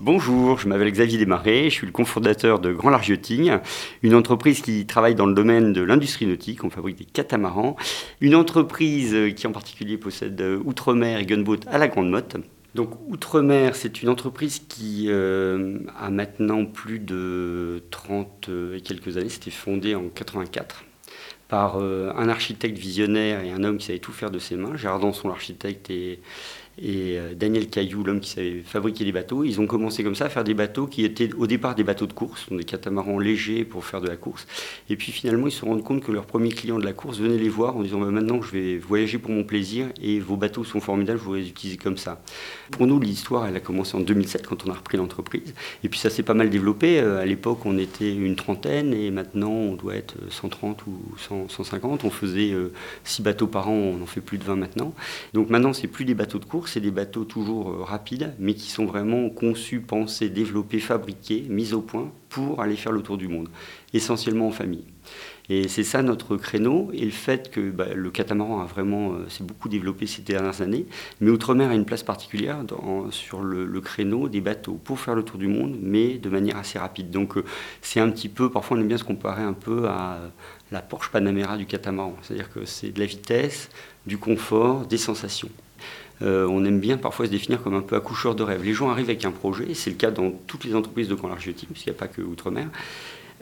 Bonjour, je m'appelle Xavier Desmarais, je suis le cofondateur de Grand Large Yachting, une entreprise qui travaille dans le domaine de l'industrie nautique, on fabrique des catamarans, une entreprise qui en particulier possède Outre-mer et Gunboat à la Grande Motte. Donc Outre-mer, c'est une entreprise qui euh, a maintenant plus de 30 et quelques années, c'était fondé en 84 par euh, un architecte visionnaire et un homme qui savait tout faire de ses mains, Gérard son l'architecte et et euh, Daniel Caillou, l'homme qui savait fabriquer des bateaux. Ils ont commencé comme ça à faire des bateaux qui étaient au départ des bateaux de course, des catamarans légers pour faire de la course. Et puis finalement, ils se rendent compte que leurs premiers clients de la course venaient les voir en disant bah, maintenant je vais voyager pour mon plaisir et vos bateaux sont formidables, je voudrais les utiliser comme ça. Pour nous, l'histoire, elle a commencé en 2007 quand on a repris l'entreprise. Et puis ça s'est pas mal développé. Euh, à l'époque, on était une trentaine et maintenant on doit être 130 ou 150. On faisait 6 euh, bateaux par an, on en fait plus de 20 maintenant. Donc maintenant, c'est plus des bateaux de course c'est des bateaux toujours euh, rapides, mais qui sont vraiment conçus, pensés, développés, fabriqués, mis au point pour aller faire le tour du monde, essentiellement en famille. Et c'est ça notre créneau, et le fait que bah, le catamaran a vraiment euh, s'est beaucoup développé ces dernières années, mais Outre-mer a une place particulière sur le, créneau des bateaux pour faire le tour du monde, mais de manière assez rapide. Donc euh, c'est un petit peu, parfois on aime bien se comparer un peu à la Porsche Panamera du catamaran, c'est-à-dire que c'est de la vitesse, du confort, des sensations. Euh, on aime bien parfois se définir comme un peu accoucheur de rêve. Les gens arrivent avec un projet, c'est le cas dans toutes les entreprises de Grand Large Team, parce qu'il n'y a pas que Outre-mer.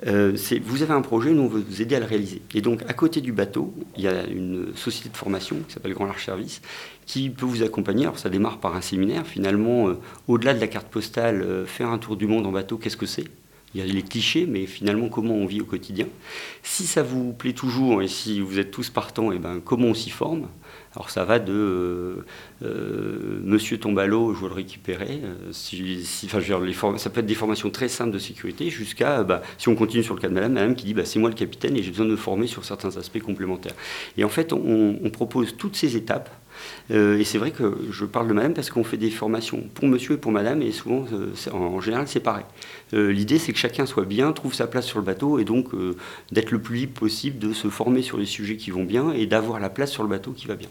Euh, vous avez un projet, nous on veut vous aider à le réaliser. Et donc à côté du bateau, il y a une société de formation qui s'appelle Grand Large Service qui peut vous accompagner. Alors ça démarre par un séminaire. Finalement, euh, au-delà de la carte postale, faire un tour du monde en bateau, qu'est-ce que c'est? Il y a les clichés, mais finalement, comment on vit au quotidien. Si ça vous plaît toujours et si vous êtes tous partants, et eh ben, comment on s'y forme? Alors ça va de euh, euh, Monsieur Tombalo, je veux le récupérer. Euh, si, enfin, les ça peut être des formations très simples de sécurité jusqu'à, bah, si on continue sur le cas de Madame, Madame qui dit bah, c'est moi le capitaine et j'ai besoin de me former sur certains aspects complémentaires. Et en fait, on propose toutes ces étapes euh, et c'est vrai que je parle de madame parce qu'on fait des formations pour monsieur et pour madame, et souvent, euh, en, général, c'est pareil. Euh, l'idée, c'est que chacun soit bien, trouve sa place sur le bateau, et donc d'être le plus libre possible, de se former sur les sujets qui vont bien, et d'avoir la place sur le bateau qui va bien.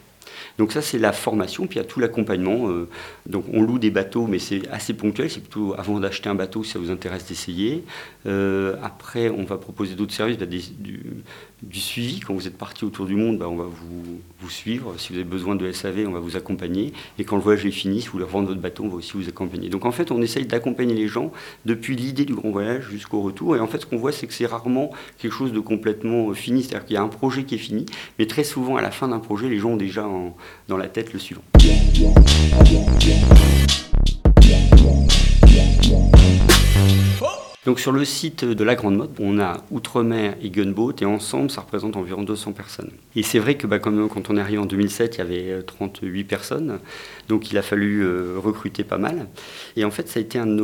Donc ça, c'est la formation, puis il y a tout l'accompagnement. donc on loue des bateaux, mais c'est assez ponctuel, c'est plutôt avant d'acheter un bateau, si ça vous intéresse d'essayer. après, on va proposer d'autres services, bah, du suivi. Quand vous êtes parti autour du monde, bah, on va vous, vous, suivre. Si vous avez besoin de SAV, on va vous accompagner. Et quand le voyage est fini, si vous voulez revendre votre bateau, on va aussi vous accompagner. Donc en fait, on essaye d'accompagner les gens depuis l'idée du grand voyage jusqu'au retour. Et en fait, ce qu'on voit, c'est que c'est rarement quelque chose de complètement euh, fini. C'est-à-dire qu'il y a un projet qui est fini, mais très souvent, à la fin d'un projet, les gens ont déjà dans la tête le suivant. Donc sur le site de la Grande Motte, on a Outre-mer et Gunboat et ensemble ça représente environ 200 personnes. Et c'est vrai que bah, comme, quand on est arrivé en 2007, il y avait 38 euh, personnes, donc il a fallu euh, recruter pas mal. Et en fait ça a été une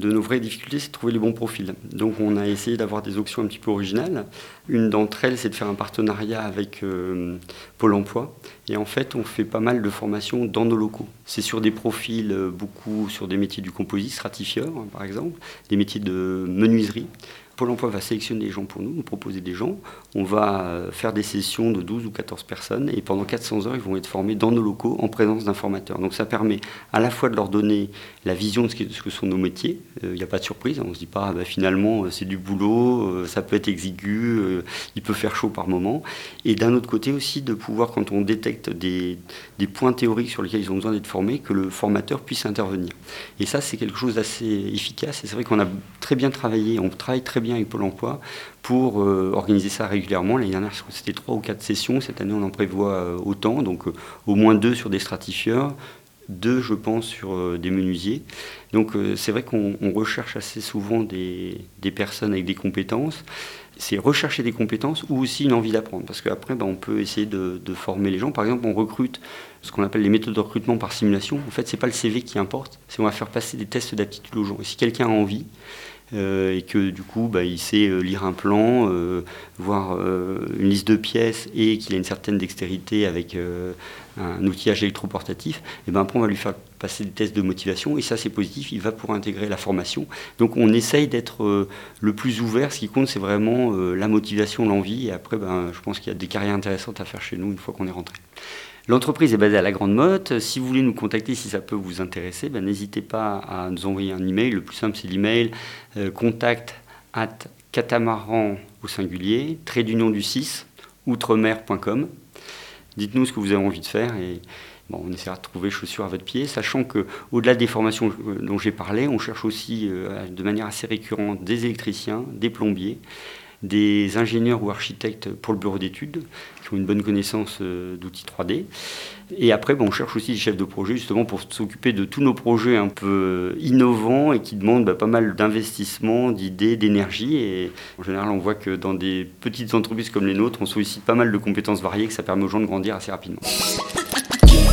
de nos vraies difficultés, c'est de trouver les bons profils. Donc on a essayé d'avoir des options un petit peu originales. Une d'entre elles c'est de faire un partenariat avec euh, Pôle Emploi. Et en fait on fait pas mal de formations dans nos locaux. C'est sur des profils beaucoup sur des métiers du composite, stratifieur hein, par exemple, des métiers de menuiserie. Pôle emploi va sélectionner les gens pour nous, nous proposer des gens. On va euh, faire des sessions de 12 ou 14 personnes et pendant 400 heures, ils vont être formés dans nos locaux en présence d'un formateur. Donc ça permet à la fois de leur donner la vision de ce, que sont nos métiers. Il euh, n'y a pas de surprise, on ne se dit pas ah, bah, finalement euh, c'est du boulot, ça peut être exigu, il peut faire chaud par moment. Et d'un autre côté aussi de pouvoir, quand on détecte des, des points théoriques sur lesquels ils ont besoin d'être formés, que le formateur puisse intervenir. Et ça c'est quelque chose d'assez efficace et c'est vrai qu'on a très bien travaillé, on travaille très bien avec Pôle emploi pour euh, organiser ça régulièrement. L'année dernière, c'était trois ou quatre sessions. Cette année, on en prévoit euh, autant, donc euh, au moins deux sur des stratifieurs, deux, je pense, sur des menuisiers. Donc c'est vrai qu'on recherche assez souvent des, personnes avec des compétences. C'est rechercher des compétences ou aussi une envie d'apprendre. Parce qu'après, ben, on peut essayer de, de, former les gens. Par exemple, on recrute ce qu'on appelle les méthodes de recrutement par simulation. En fait, ce n'est pas le CV qui importe, c'est on va faire passer des tests d'aptitude aux gens. Et si quelqu'un a envie, et que du coup bah, il sait lire un plan, voir une liste de pièces et qu'il a une certaine dextérité avec un outillage électroportatif, et ben après on va lui faire passer des tests de motivation et ça c'est positif, il va pour intégrer la formation. Donc on essaye d'être euh, le plus ouvert, ce qui compte c'est vraiment euh, la motivation, l'envie et après ben, je pense qu'il y a des carrières intéressantes à faire chez nous une fois qu'on est rentré. L'entreprise est basée à la Grande Motte. Si vous voulez nous contacter, si ça peut vous intéresser, ben, n'hésitez pas à nous envoyer un email. Le plus simple, c'est l'email euh, contact at catamaran au singulier, trait d'union du 6, outremer.com. Dites-nous ce que vous avez envie de faire et on essaiera de trouver chaussures à votre pied, sachant que au-delà des formations euh, dont j'ai parlé, on cherche aussi euh, de manière assez récurrente des électriciens, des plombiers, des ingénieurs ou architectes pour le bureau d'études qui ont une bonne connaissance euh, d'outils 3D. Et après, on cherche aussi des chefs de projet justement pour s'occuper de tous nos projets un peu innovants et qui demandent bah, pas mal d'investissement, d'idées, d'énergie. Et en général, on voit que dans des petites entreprises comme les nôtres, on sollicite pas mal de compétences variées, que ça permet aux gens de grandir assez rapidement.